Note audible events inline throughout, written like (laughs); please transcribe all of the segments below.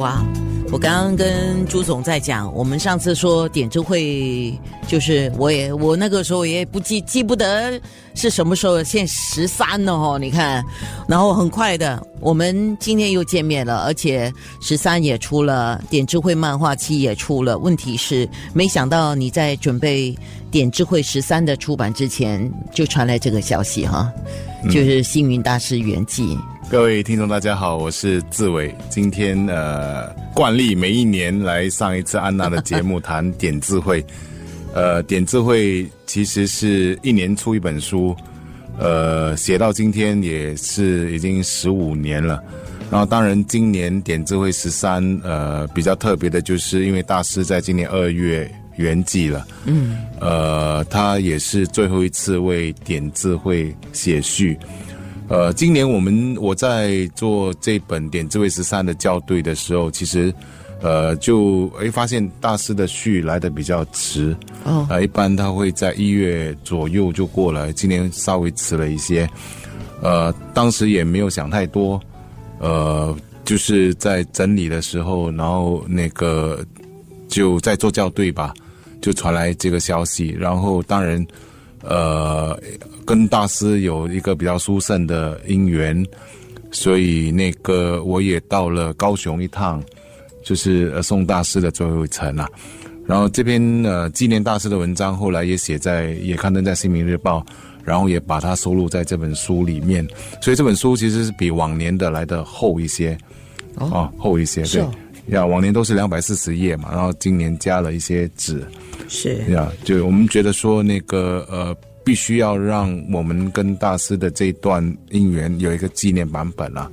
哇！我刚刚跟朱总在讲，我们上次说点智慧，就是我也我那个时候也不记记不得是什么时候，现在十三了哦，你看，然后很快的，我们今天又见面了，而且十三也出了，点智慧漫画期也出了。问题是，没想到你在准备点智慧十三的出版之前，就传来这个消息哈，就是星云大师圆寂。各位听众，大家好，我是志伟。今天呃，惯例每一年来上一次安娜的节目，谈点智慧。(laughs) 呃，点智慧其实是一年出一本书，呃，写到今天也是已经十五年了。然后，当然今年点智慧十三，呃，比较特别的就是因为大师在今年二月圆寂了。嗯。呃，他也是最后一次为点智慧写序。呃，今年我们我在做这本《点智慧十三》的校对的时候，其实，呃，就诶发现大师的序来的比较迟，哦，啊，一般他会在一月左右就过来，今年稍微迟了一些，呃，当时也没有想太多，呃，就是在整理的时候，然后那个就在做校对吧，就传来这个消息，然后当然。呃，跟大师有一个比较殊胜的姻缘，所以那个我也到了高雄一趟，就是宋大师的最后一程啊。然后这篇呃纪念大师的文章，后来也写在也刊登在《新民日报》，然后也把它收录在这本书里面。所以这本书其实是比往年的来的厚一些，哦，厚一些。对，呀，往年都是两百四十页嘛，然后今年加了一些纸。是呀，就我们觉得说那个呃，必须要让我们跟大师的这一段姻缘有一个纪念版本啊，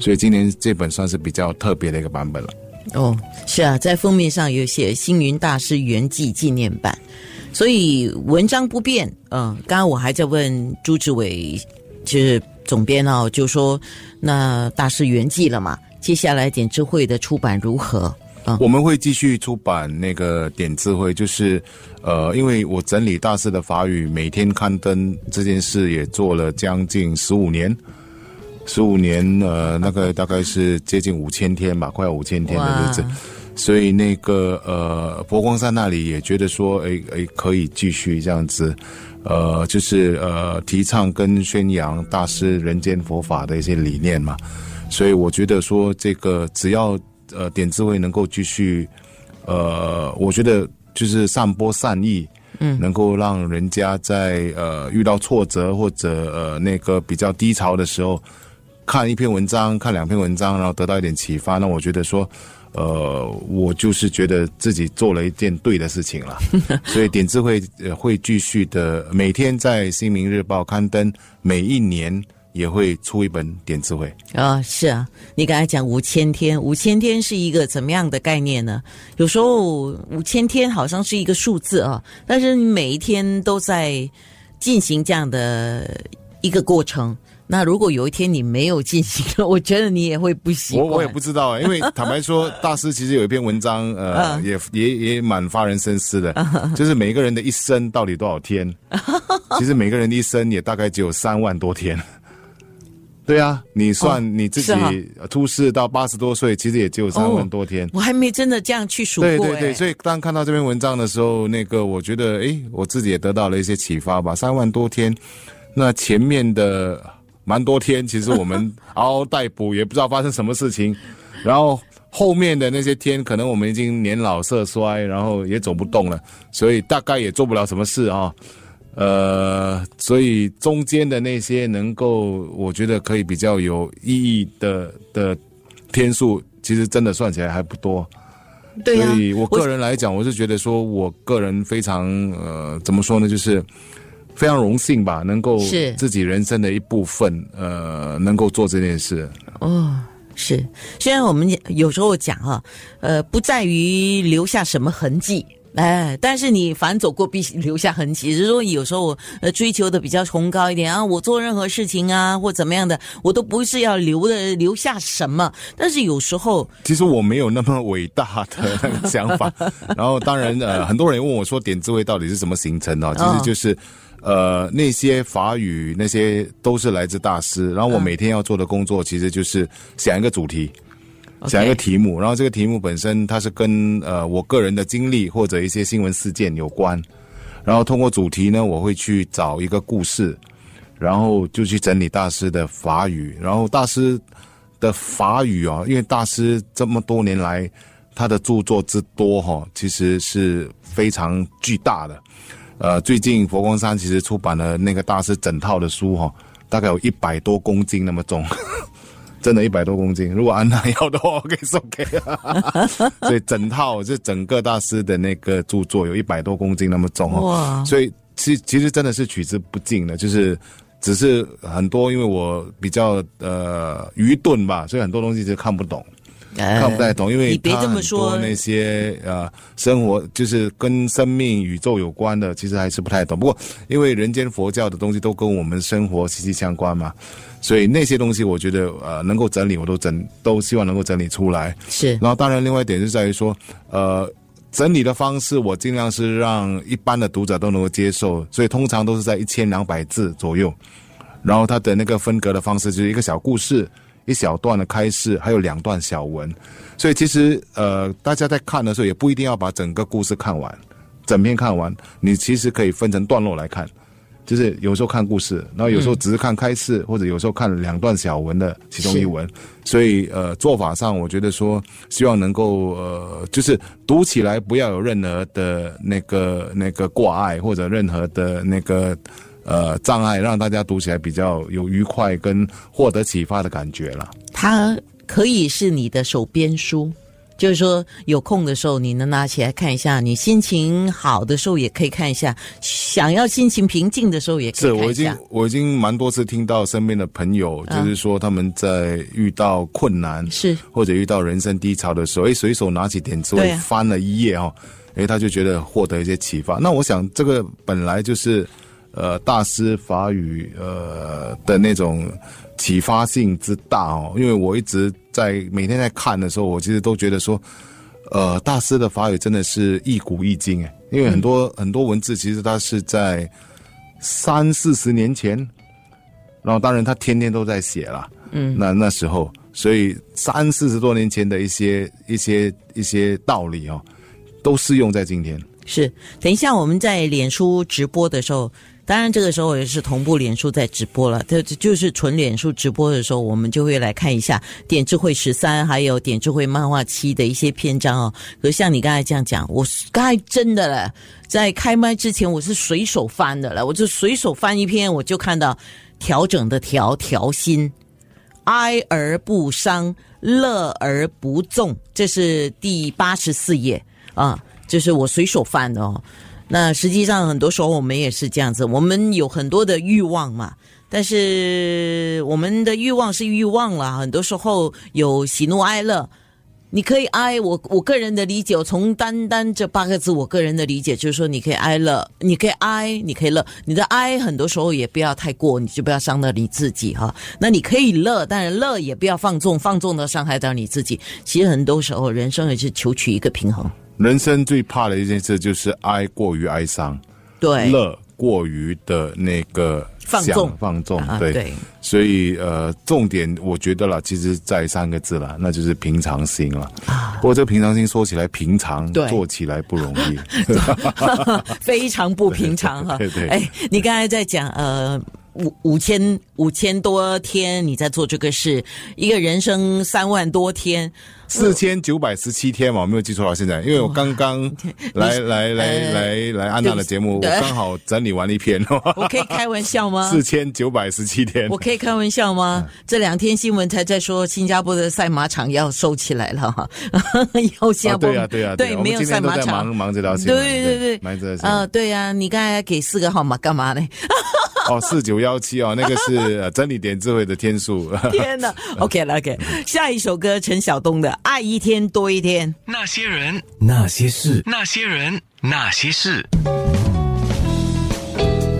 所以今年这本算是比较特别的一个版本了。哦，是啊，在封面上有写星云大师圆寂纪念版，所以文章不变。嗯，刚刚我还在问朱志伟，就是总编哦，就说那大师圆寂了嘛，接下来点智慧的出版如何？我们会继续出版那个点智慧，就是，呃，因为我整理大师的法语，每天刊登这件事也做了将近十五年，十五年，呃，那个大概是接近五千天吧，快要五千天的日子，所以那个呃，佛光山那里也觉得说，哎哎，可以继续这样子，呃，就是呃，提倡跟宣扬大师人间佛法的一些理念嘛，所以我觉得说，这个只要。呃，点智慧能够继续，呃，我觉得就是散播善意，嗯，能够让人家在呃遇到挫折或者呃那个比较低潮的时候，看一篇文章，看两篇文章，然后得到一点启发，那我觉得说，呃，我就是觉得自己做了一件对的事情了，(laughs) 所以点智慧会继续的每天在《新民日报》刊登，每一年。也会出一本点智慧啊，是啊，你刚才讲五千天，五千天是一个怎么样的概念呢？有时候五千天好像是一个数字啊，但是你每一天都在进行这样的一个过程。那如果有一天你没有进行了，我觉得你也会不习惯。我我也不知道，因为坦白说，大师其实有一篇文章，呃，(laughs) 也也也蛮发人深思的，(laughs) 就是每个人的一生到底多少天？其实每个人的一生也大概只有三万多天。对啊，你算你自己出世到八十多岁，其实也只有三万多天。我还没真的这样去数过。对对对，所以当看到这篇文章的时候，那个我觉得，哎，我自己也得到了一些启发吧。三万多天，那前面的蛮多天，其实我们 (laughs) 嗷嗷待哺，也不知道发生什么事情。然后后面的那些天，可能我们已经年老色衰，然后也走不动了，所以大概也做不了什么事啊。呃，所以中间的那些能够，我觉得可以比较有意义的的天数，其实真的算起来还不多。对所以我个人来讲，我是觉得说，我个人非常呃，怎么说呢，就是非常荣幸吧，能够是自己人生的一部分，呃，能够做这件事。哦，是。虽然我们有时候讲哈，呃，不在于留下什么痕迹。哎，但是你凡走过必留下痕迹。只是说有时候我呃追求的比较崇高一点啊，我做任何事情啊或怎么样的，我都不是要留的留下什么。但是有时候，其实我没有那么伟大的那个想法。(laughs) 然后当然呃，很多人问我说点智慧到底是怎么形成的？其实就是呃，那些法语那些都是来自大师。然后我每天要做的工作其实就是想一个主题，想一个题目，然后这个题目本身它是跟呃我个人的经历或者一些新闻事件有关。然后通过主题呢，我会去找一个故事，然后就去整理大师的法语。然后大师的法语啊，因为大师这么多年来他的著作之多哈，其实是非常巨大的。呃，最近佛光山其实出版了那个大师整套的书哈，大概有一百多公斤那么重，真的，一百多公斤。如果安娜要的话，我可以送给她。所以整套是整个大师的那个著作有一百多公斤那么重哦。所以其其实真的是取之不尽的，就是只是很多，因为我比较呃愚钝吧，所以很多东西就看不懂。呃看不太懂，因为你别这么说多那些呃生活就是跟生命、宇宙有关的，其实还是不太懂。不过因为人间佛教的东西都跟我们生活息息相关嘛，所以那些东西我觉得呃能够整理，我都整都希望能够整理出来。是然后当然另外一点就在于说，呃。整理的方式，我尽量是让一般的读者都能够接受，所以通常都是在一千两百字左右。然后它的那个分隔的方式就是一个小故事，一小段的开示，还有两段小文。所以其实呃，大家在看的时候也不一定要把整个故事看完，整篇看完，你其实可以分成段落来看。就是有时候看故事，然后有时候只是看开示，或者有时候看两段小文的其中一文。所以呃，做法上我觉得说，希望能够呃，就是读起来不要有任何的那个那个挂碍，或者任何的那个呃障碍，让大家读起来比较有愉快跟获得启发的感觉了。它可以是你的手边书，就是说有空的时候你能拿起来看一下，你心情好的时候也可以看一下，想要心情平静的时候也可是我已经以看一下。我已经蛮多次听到身边的朋友，嗯就是说他们在遇到困难是或者遇到人生低潮的时候，哎，随手拿起点字会对啊翻了一页哦，哎，他就觉得获得一些启发。那我想这个本来就是呃大师法语呃的那种启发性之大哦，因为我一直在每天在看的时候，我其实都觉得说。呃，大师的法语真的是一古一今哎，因为很多、很多文字其实它是在三四十年前，然后当然他天天都在写了，嗯，那那时候，所以三四十多年前的一些一些一些道理哦，都适用在今天。是，等一下我们在脸书直播的时候，当然这个时候也是同步脸书在直播了。这就是纯脸书直播的时候，我们就会来看一下点智慧十三还有点智慧漫画七的一些篇章哦。可是像你刚才这样讲，我刚才真的了，在开麦之前我是随手翻的了，我就随手翻一篇，我就看到调整的调调心。哀而不伤，乐而不纵，这是第八十四页啊，这是我随手翻的哦。那实际上很多时候我们也是这样子，我们有很多的欲望嘛，但是我们的欲望是欲望啦，很多时候有喜怒哀乐。你可以哀，我我个人的理解，从单单这八个字，我个人的理解就是说，你可以哀乐，你可以哀，你可以乐，你的哀很多时候也不要太过，你就不要伤到你自己哈。那你可以乐，但是乐也不要放纵，放纵的伤害到你自己。其实很多时候，人生也是求取一个平衡。人生最怕的一件事就是哀过于哀伤，对，乐过于的那个放纵放纵，啊，对。所以呃，重点我觉得啦，其实在三个字啦，那就是平常心了。不过这个平常心说起来平常，做起来不容易。(laughs) 非常不平常哈。(laughs) 对对哎，你刚才在讲呃。五五千五千多天你在做这个事，一个人生三万多天，四千九百十七天嘛，我没有记错到现在，因为我刚刚来来来呃来来安娜的节目，我刚好整理完了一篇哦，我可以开玩笑吗？四千九百十七天我。可以开玩笑吗？这两天新闻才在说新加坡的赛马场要收起来了哈，以后新加哦，坡、对呀对呀，对没有赛马场在忙。忙这条新闻，对对对，忙这条新呃，闻。对呀、你刚才给四个号码干嘛呢？哦，四九幺七哦，那个是呃真理点智慧的天数。(laughs) 天哪！OK 了 OK，下一首歌陈晓东的《爱一天多一天》。那些人，那些事，那些人，那些事，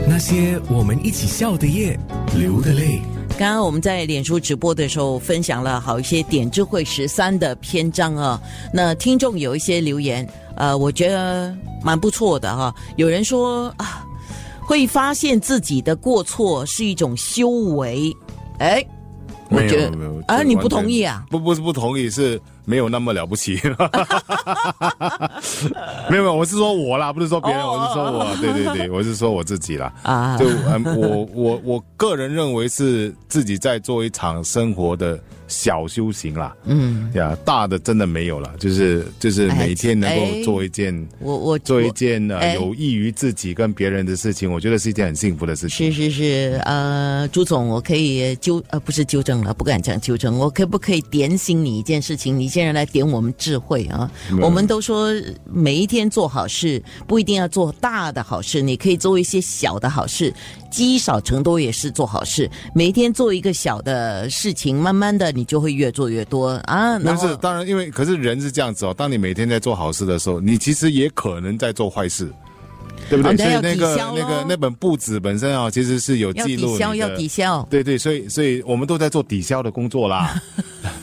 那些我们一起笑的夜，流的泪。刚刚我们在脸书直播的时候分享了好一些点智慧十三的篇章啊，那听众有一些留言，呃，我觉得蛮不错的哈、有人说啊。会发现自己的过错是一种修为。哎，我觉得啊，你不同意啊？不不是不同意，是没有那么了不起。(laughs) 没有没有，我是说我啦，不是说别人，哦我是说我，对对对，(laughs) 我是说我自己啦。啊就嗯，我我我个人认为是自己在做一场生活的小修行啦。嗯，呀，大的真的没有了，就是就是哎每天能哎够做一件。我我做一件呃哎有益于自己跟别人的事情，我觉得是一件很幸福的事情。是是是，呃，朱总，我可以纠呃不是纠正了，不敢讲纠正，我可不可以点醒你一件事情？你现在来点我们智慧啊！嗯我们都说每一天做好事，不一定要做大的好事，你可以做一些小的好事，积少成多也是做好事。每一天做一个小的事情，慢慢的你就会越做越多啊。然但是当然，因为可是人是这样子哦，当你每天在做好事的时候，你其实也可能在做坏事，对不对？哦所以那个那个那本簿子本身啊，其实是有要记录抵消，你的要抵消。对对，所以所以我们都在做抵消的工作啦。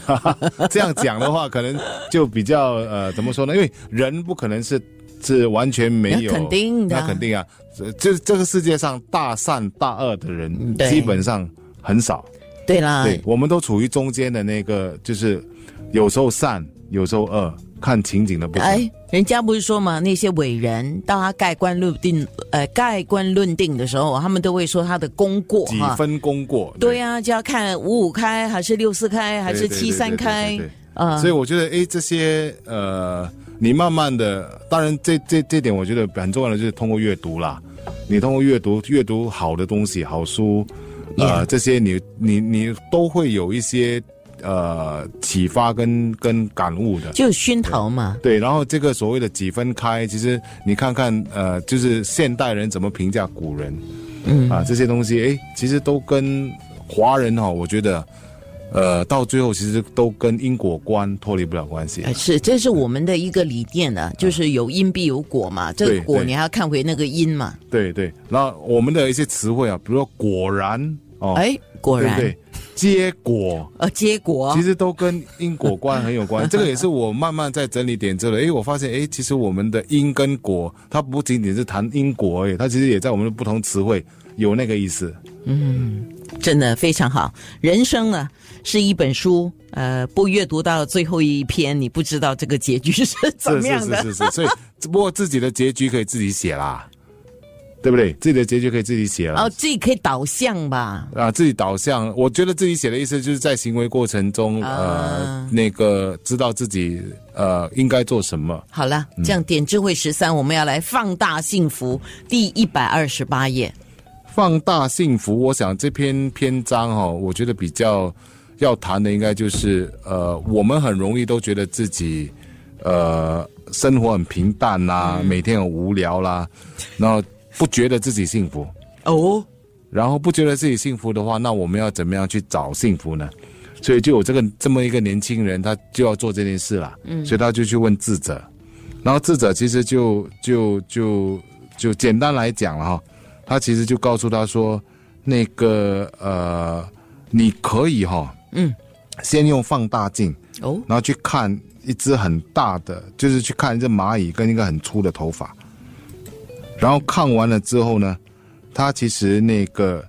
(laughs) 这样讲的话，可能就比较呃，怎么说呢？因为人不可能是是完全没有，那肯定的那肯定啊。这这这个世界上大善大恶的人基本上很少。对啦，对，我们都处于中间的那个，就是有时候善，有时候恶，看情景的不同。哎，人家不是说嘛，那些伟人到他盖棺论定，呃，盖棺论定的时候，他们都会说他的功过几。分功过？对呀、就要看五五开，还是六四开，还是七三开对对对对对啊所以我觉得，哎，这些呃，你慢慢的，当然这这这点我觉得很重要的就是通过阅读啦。你通过阅读，阅读好的东西，好书，呃 Yeah 这些你你你都会有一些呃启发跟跟感悟的。就熏陶嘛。对，然后这个所谓的几分开，其实你看看，呃，就是现代人怎么评价古人，嗯啊，这些东西，哎，其实都跟华人哈、我觉得，呃，到最后其实都跟因果观脱离不了关系。呃是，这是我们的一个理念的，就是有因必有果嘛。这个果你还要看回那个因嘛。对对，那我们的一些词汇啊，比如说果然哦，哎，果然，对不对？结果。呃，结果其实都跟因果观很有关，(laughs) 这个也是我慢慢在整理点之后，诶，我发现，诶，其实我们的因跟果，它不仅仅是谈因果而已，它其实也在我们的不同词汇有那个意思。嗯真的非常好。人生呢是一本书，呃，不阅读到最后一篇，你不知道这个结局是怎是是么样的。是是是，所以只不过自己的结局可以自己写啦，对不对？自己的结局可以自己写了。哦，自己可以导向吧。啊，自己导向，我觉得自己写的意思就是在行为过程中，啊呃，那个知道自己呃应该做什么。好了，这样点智慧十三，我们要来放大幸福第一百二十八页。放大幸福，我想这篇篇章哈、我觉得比较要谈的应该就是呃，我们很容易都觉得自己呃生活很平淡啦，每天很无聊啦，然后不觉得自己幸福，哦，然后不觉得自己幸福的话，那我们要怎么样去找幸福呢？所以就有这个这么一个年轻人，他就要做这件事了，嗯，所以他就去问智者，然后智者其实就就就就简单来讲了哈，他其实就告诉他说，那个呃，你可以哈，嗯，先用放大镜，哦，然后去看一只很大的，就是去看一只蚂蚁跟一个很粗的头发，然后看完了之后呢，他其实那个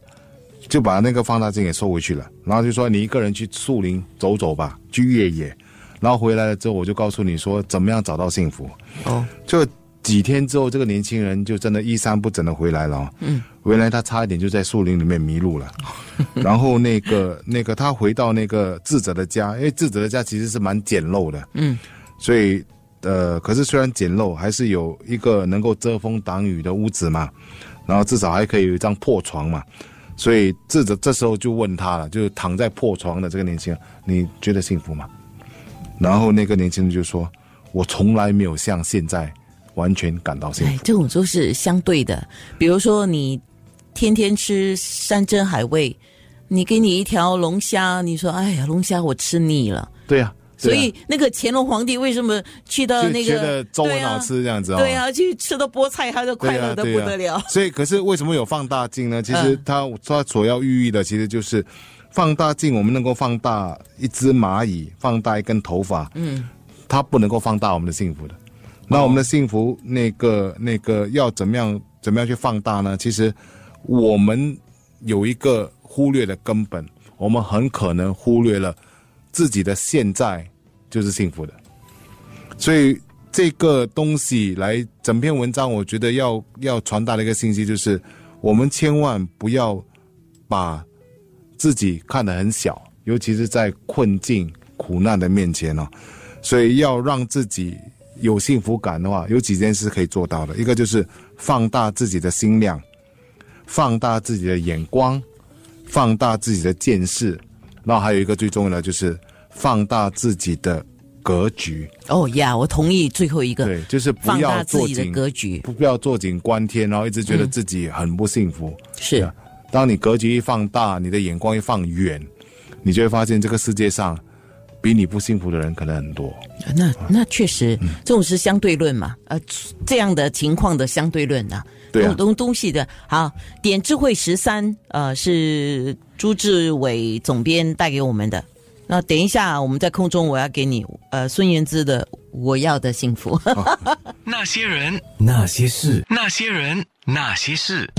就把那个放大镜给收回去了，然后就说你一个人去树林走走吧，去越野，然后回来了之后，我就告诉你说怎么样找到幸福。哦，就几天之后，这个年轻人就真的衣衫不整的回来了、哦。嗯，回来他差一点就在树林里面迷路了。(laughs) 然后那个那个他回到那个智者的家，因为智者的家其实是蛮简陋的。嗯，所以呃，可是虽然简陋，还是有一个能够遮风挡雨的屋子嘛，然后至少还可以有一张破床嘛。所以智者这时候就问他了，就是躺在破床的这个年轻人，你觉得幸福吗？然后那个年轻人就说：“我从来没有像现在完全感到幸福。，哎这种都是相对的。比如说，你天天吃山珍海味，你给你一条龙虾，你说：“哎呀，龙虾我吃腻了。”对呀、所以那个乾隆皇帝为什么去到那个觉得粥很好吃这样子哦。对啊，去吃到菠菜，他就快、乐的不得了。(laughs) 所以，可是为什么有放大镜呢？其实嗯它它所要寓意的，其实就是放大镜，我们能够放大一只蚂蚁，放大一根头发，嗯，它不能够放大我们的幸福的。那我们的幸福，那个那个要怎么样怎么样去放大呢？其实我们有一个忽略的根本，我们很可能忽略了自己的现在就是幸福的。所以这个东西来整篇文章，我觉得要要传达的一个信息就是，我们千万不要把自己看得很小，尤其是在困境、苦难的面前哦。所以要让自己有幸福感的话，有几件事可以做到的。一个就是放大自己的心量，放大自己的眼光，放大自己的见识。然后还有一个最重要的就是放大自己的。格局哦呀，我同意最后一个，对，就是不要自己的格局，不不要坐井观天，然后一直觉得自己很不幸福。是，当你格局一放大，你的眼光一放远，你就会发现这个世界上比你不幸福的人可能很多。那那确实，这种是相对论嘛？呃，这样的情况的相对论啊，对东东西的。好，点智慧十三，呃，是朱志伟总编带给我们的。那等一下，我们在空中，我要给你呃孙燕姿的《我要的幸福》。(laughs) 那些人，那些事，那些人，那些事，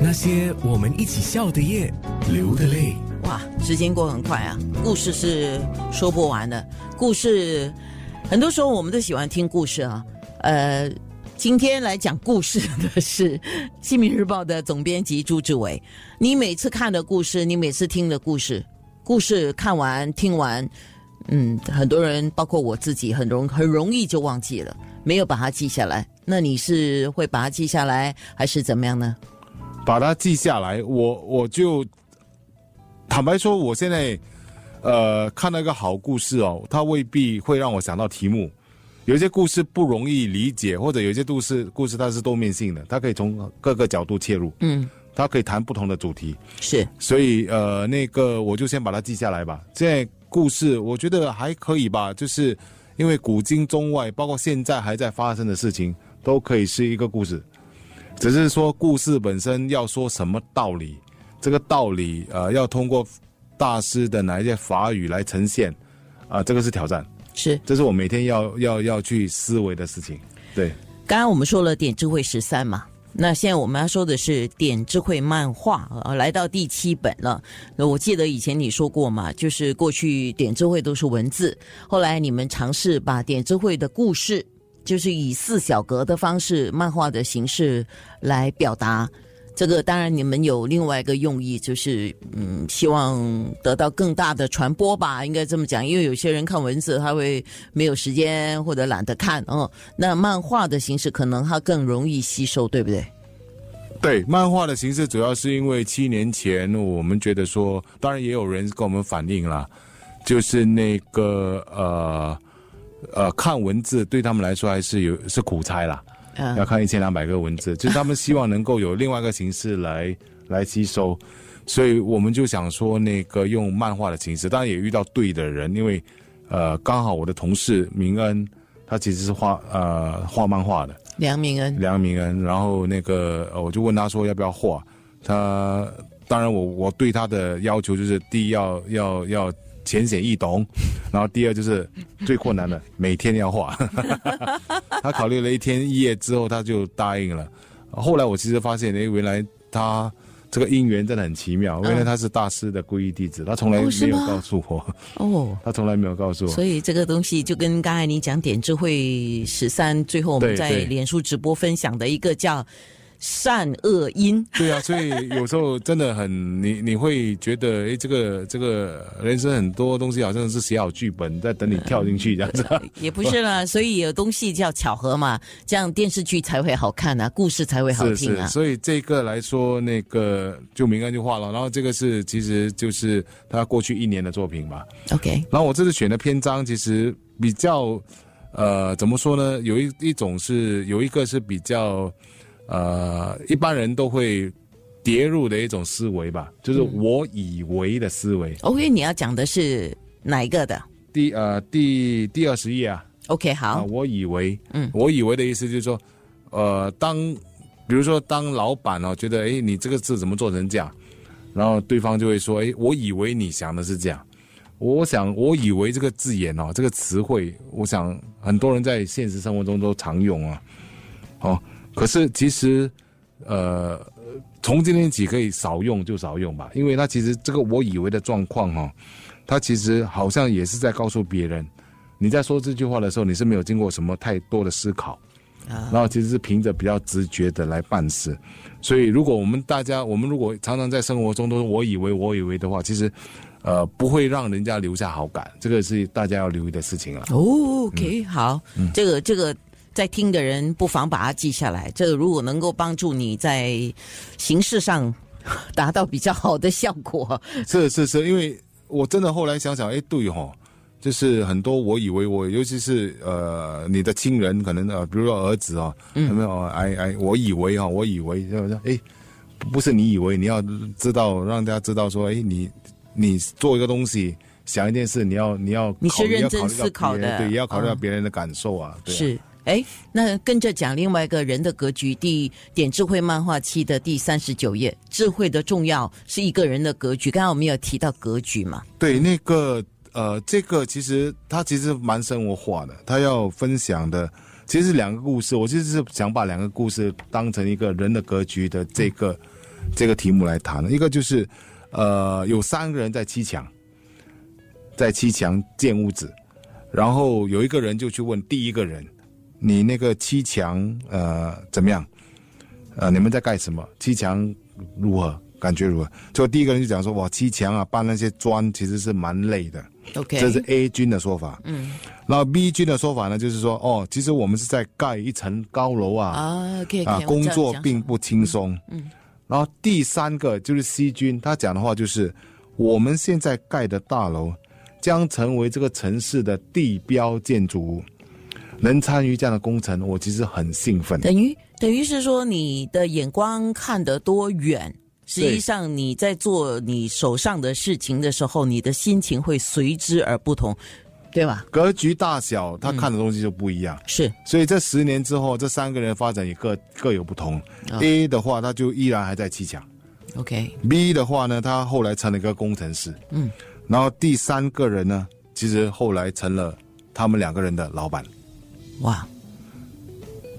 那些我们一起笑的夜，流的泪。哇，时间过很快啊！故事是说不完的，故事很多时候我们都喜欢听故事啊，呃。今天来讲故事的是《新民日报》的总编辑朱志伟。你每次看的故事，你每次听的故事，故事看完听完，嗯，很多人包括我自己，很容很容易就忘记了，没有把它记下来。那你是会把它记下来，还是怎么样呢？把它记下来，我我就坦白说，我现在呃看到一个好故事哦，它未必会让我想到题目。有一些故事不容易理解，或者有些故事故事它是多面性的，它可以从各个角度切入，嗯，它可以谈不同的主题，是，所以呃，那个我就先把它记下来吧。现在故事我觉得还可以吧，就是因为古今中外，包括现在还在发生的事情，都可以是一个故事，只是说故事本身要说什么道理，这个道理呃要通过大师的哪一些法语来呈现，啊，这个是挑战。是，这是我每天要要要去思维的事情。对，刚刚我们说了点智慧十三嘛，那现在我们要说的是点智慧漫画啊，来到第七本了。那我记得以前你说过嘛，就是过去点智慧都是文字，后来你们尝试把点智慧的故事，就是以四小格的方式，漫画的形式来表达。这个当然，你们有另外一个用意，就是嗯，希望得到更大的传播吧，应该这么讲。因为有些人看文字，他会没有时间或者懒得看哦。那漫画的形式可能它更容易吸收，对不对？对，漫画的形式主要是因为七年前我们觉得说，当然也有人跟我们反映了，就是那个呃呃，看文字对他们来说还是有是苦差啦。要看一千两百个文字，就是他们希望能够有另外一个形式来 (laughs) 来吸收，所以我们就想说那个用漫画的形式，当然也遇到对的人，因为呃刚好我的同事明恩，他其实是画呃画漫画的，梁明恩，梁明恩，然后那个我就问他说要不要画，他当然我我对他的要求就是第一要要要。浅显易懂，(laughs) 然后第二就是最困难的，每天要画。(laughs) 他考虑了一天一夜之后，他就答应了。后来我其实发现，哎，原来他这个姻缘真的很奇妙。原来他是大师的皈依弟子，他从来没有告诉我。哦，(laughs) 他从来没有告诉我。所以这个东西就跟刚才你讲点智慧十三，最后我们在脸书直播分享的一个叫。善恶因，对啊，所以有时候真的很，(laughs) 你你会觉得，哎，这个这个人生很多东西好像是写好剧本在等你跳进去这样子。(laughs) 也不是啦，(laughs) 所以有东西叫巧合嘛，这样电视剧才会好看啊，故事才会好听啊。所以这个来说，那个就明安就画了，然后这个是其实就是他过去一年的作品吧。OK，然后我这次选的篇章其实比较，呃，怎么说呢？有一一种是有一个是比较。呃，一般人都会跌入的一种思维吧，就是我以为的思维。OK，你要讲的是哪一个的？第呃第第二十页啊。OK，好。我以为，嗯，我以为的意思就是说，呃，当比如说当老板哦，觉得哎，你这个字怎么做成这样？然后对方就会说，哎，我以为你想的是这样。我想，我以为这个字眼哦，这个词汇，我想很多人在现实生活中都常用啊。哦，可是其实，呃，从今天起可以少用就少用吧，因为他其实这个我以为的状况哈、哦，他其实好像也是在告诉别人，你在说这句话的时候，你是没有经过什么太多的思考，啊然后其实是凭着比较直觉的来办事。所以，如果我们大家，我们如果常常在生活中都是我以为我以为的话，其实，呃，不会让人家留下好感，这个是大家要留意的事情了。哦，OK，、好，这个这个在听的人不妨把它记下来。这个如果能够帮助你在形式上 (laughs) 达到比较好的效果，是是是，因为我真的后来想想，哎，对哦、就是很多我以为我，尤其是呃你的亲人，可能呃，比如说儿子啊，有没有？哎哎，我以为啊，我以为，就是哎，不是你以为，你要知道，让大家知道说，哎，你你做一个东西，想一件事，你要你要你是认真思考的对，也要考虑到嗯别人的感受啊，对啊是。哎，那跟着讲另外一个人的格局，第点智慧漫画期的第三十九页，智慧的重要是一个人的格局。刚刚我们有提到格局嘛？对，那个呃，这个其实他其实蛮生活化的，他要分享的其实是两个故事。我其实是想把两个故事当成一个人的格局的这个、这个题目来谈的。一个就是呃，有三个人在砌墙，在砌墙建屋子，然后有一个人就去问第一个人：“你那个砌墙呃怎么样？呃，你们在干什么？砌墙如何？感觉如何？”就第一个人就讲说：“哇，砌墙啊，搬那些砖其实是蛮累的。” OK，这是 A 军的说法。嗯，然后 B 军的说法呢，就是说，哦，其实我们是在盖一层高楼啊，啊，OK，啊，工作并不轻松。嗯，然后第三个就是 C 军，他讲的话就是，我们现在盖的大楼将成为这个城市的地标建筑物，能参与这样的工程，我其实很兴奋。等于等于是说你的眼光看得多远。实际上，你在做你手上的事情的时候，你的心情会随之而不同，对吧？格局大小，他看的东西就不一样。是所以这十年之后，这三个人发展也各各有不同。A 的话，他就依然还在砌墙。OK，B 的话呢，他后来成了一个工程师，嗯，然后第三个人呢，其实后来成了他们两个人的老板，哇，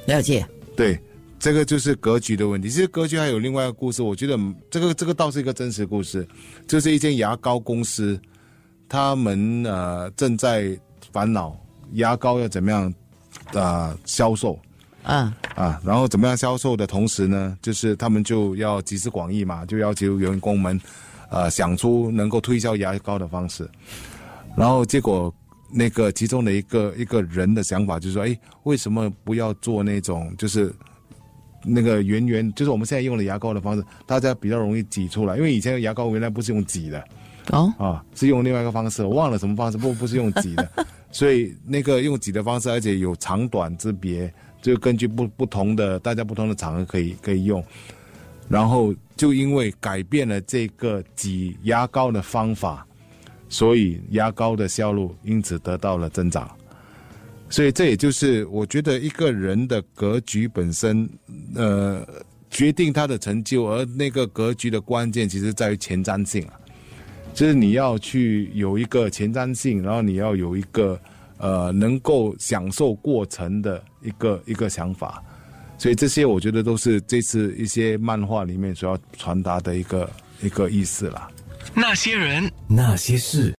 了解。对，这个就是格局的问题。其实格局还有另外一个故事，我觉得嗯这个这个倒是一个真实故事，就是一间牙膏公司，他们呃正在烦恼牙膏要怎么样呃销售，嗯啊，然后怎么样销售的同时呢，就是他们就要集思广益嘛，就要求员工们，呃，想出能够推销牙膏的方式。然后结果那个其中的一个一个人的想法就是说，哎，为什么不要做那种就是那个圆圆，就是我们现在用的牙膏的方式，大家比较容易挤出来，因为以前的牙膏原来不是用挤的，哦，啊，是用另外一个方式，我忘了什么方式，不不是用挤的，(laughs) 所以那个用挤的方式，而且有长短之别，就根据不不同的大家不同的场合可以可以用，然后就因为改变了这个挤牙膏的方法，所以牙膏的销路因此得到了增长。所以这也就是我觉得一个人的格局本身，呃，决定他的成就，而那个格局的关键其实在于前瞻性啊。就是你要去有一个前瞻性，然后你要有一个呃能够享受过程的一个一个想法，所以这些我觉得都是这次一些漫画里面所要传达的一个一个意思啦。那些人。那些事。